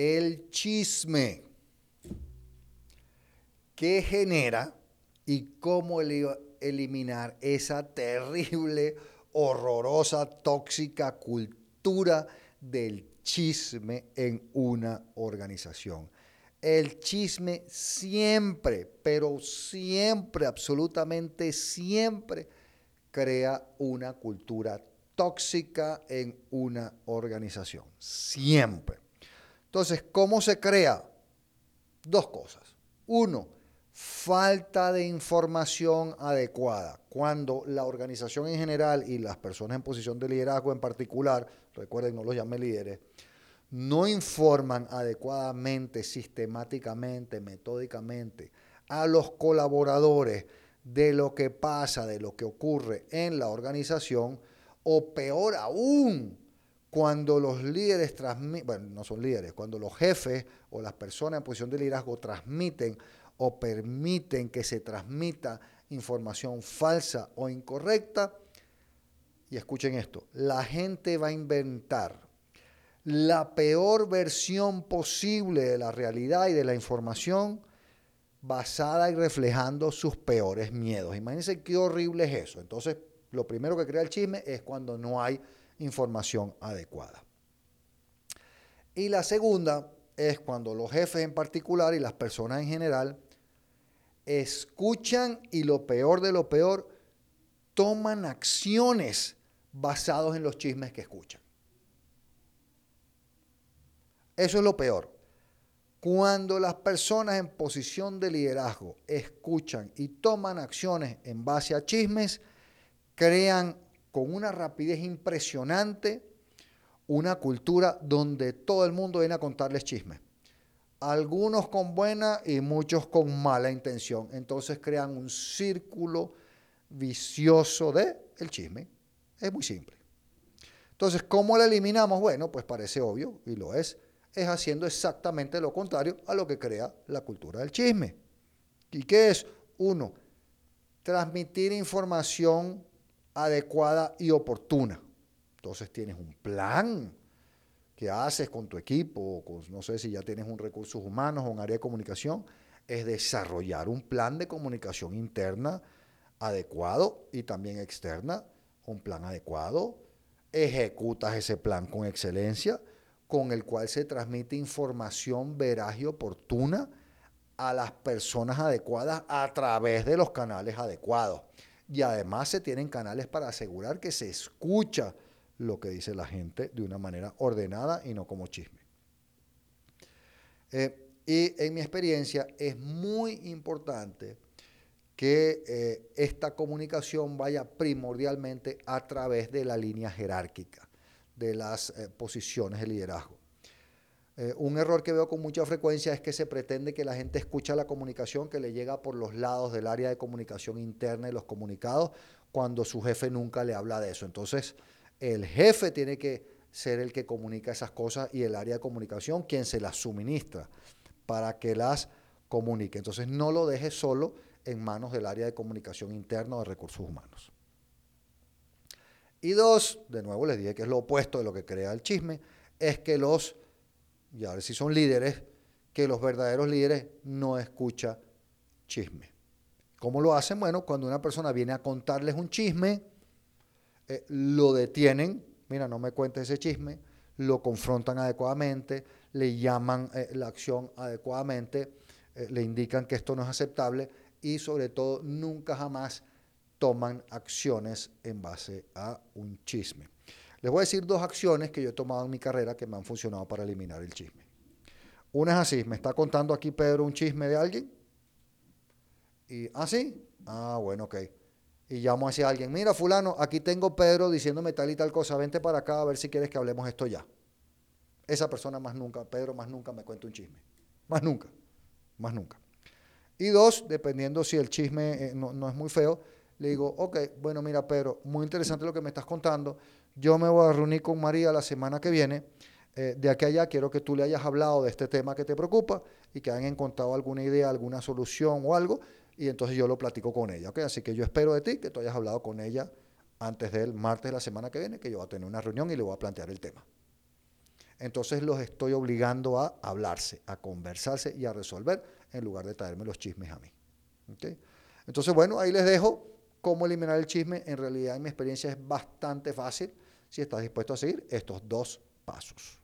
el chisme. ¿Qué genera y cómo eliminar esa terrible, horrorosa, tóxica cultura del chisme en una organización? El chisme siempre, pero siempre, absolutamente siempre, crea una cultura tóxica en una organización. Siempre. Entonces, ¿cómo se crea? Dos cosas. Uno, falta de información adecuada. Cuando la organización en general y las personas en posición de liderazgo en particular, recuerden, no los llame líderes, no informan adecuadamente, sistemáticamente, metódicamente a los colaboradores de lo que pasa, de lo que ocurre en la organización, o peor aún, cuando los líderes transmiten, bueno, no son líderes, cuando los jefes o las personas en posición de liderazgo transmiten o permiten que se transmita información falsa o incorrecta, y escuchen esto, la gente va a inventar la peor versión posible de la realidad y de la información basada y reflejando sus peores miedos. Imagínense qué horrible es eso. Entonces, lo primero que crea el chisme es cuando no hay información adecuada. Y la segunda es cuando los jefes en particular y las personas en general escuchan y lo peor de lo peor, toman acciones basados en los chismes que escuchan. Eso es lo peor. Cuando las personas en posición de liderazgo escuchan y toman acciones en base a chismes, crean con una rapidez impresionante una cultura donde todo el mundo viene a contarles chismes. Algunos con buena y muchos con mala intención. Entonces crean un círculo vicioso de el chisme. Es muy simple. Entonces, ¿cómo lo eliminamos? Bueno, pues parece obvio y lo es es haciendo exactamente lo contrario a lo que crea la cultura del chisme. ¿Y qué es? Uno, transmitir información adecuada y oportuna. Entonces tienes un plan que haces con tu equipo, no sé si ya tienes un recursos humanos o un área de comunicación, es desarrollar un plan de comunicación interna adecuado y también externa, un plan adecuado, ejecutas ese plan con excelencia con el cual se transmite información veraz y oportuna a las personas adecuadas a través de los canales adecuados. Y además se tienen canales para asegurar que se escucha lo que dice la gente de una manera ordenada y no como chisme. Eh, y en mi experiencia es muy importante que eh, esta comunicación vaya primordialmente a través de la línea jerárquica de las eh, posiciones de liderazgo. Eh, un error que veo con mucha frecuencia es que se pretende que la gente escucha la comunicación que le llega por los lados del área de comunicación interna y los comunicados cuando su jefe nunca le habla de eso. Entonces, el jefe tiene que ser el que comunica esas cosas y el área de comunicación quien se las suministra para que las comunique. Entonces, no lo deje solo en manos del área de comunicación interna o de recursos humanos. Y dos, de nuevo les dije que es lo opuesto de lo que crea el chisme, es que los, y a ver si son líderes, que los verdaderos líderes no escuchan chisme. ¿Cómo lo hacen? Bueno, cuando una persona viene a contarles un chisme, eh, lo detienen, mira, no me cuentes ese chisme, lo confrontan adecuadamente, le llaman eh, la acción adecuadamente, eh, le indican que esto no es aceptable y sobre todo nunca jamás toman acciones en base a un chisme. Les voy a decir dos acciones que yo he tomado en mi carrera que me han funcionado para eliminar el chisme. Una es así, me está contando aquí Pedro un chisme de alguien. Y, ¿ah, sí? Ah, bueno, ok. Y llamo hacia alguien, mira fulano, aquí tengo Pedro diciéndome tal y tal cosa, vente para acá a ver si quieres que hablemos esto ya. Esa persona más nunca, Pedro más nunca me cuenta un chisme. Más nunca, más nunca. Y dos, dependiendo si el chisme eh, no es muy feo, le digo, ok, bueno, mira, Pedro, muy interesante lo que me estás contando. Yo me voy a reunir con María la semana que viene. Eh, de aquí a allá quiero que tú le hayas hablado de este tema que te preocupa y que hayan encontrado alguna idea, alguna solución o algo, y entonces yo lo platico con ella. Así que yo espero de ti que tú hayas hablado con ella antes del martes de la semana que viene, que yo voy a tener una reunión y le voy a plantear el tema. entonces los estoy obligando a hablarse, a conversarse y a resolver en lugar de traerme los chismes a mí. Entonces, bueno, ahí les dejo cómo eliminar el chisme. En realidad, en mi experiencia es bastante fácil si estás dispuesto a seguir estos dos pasos.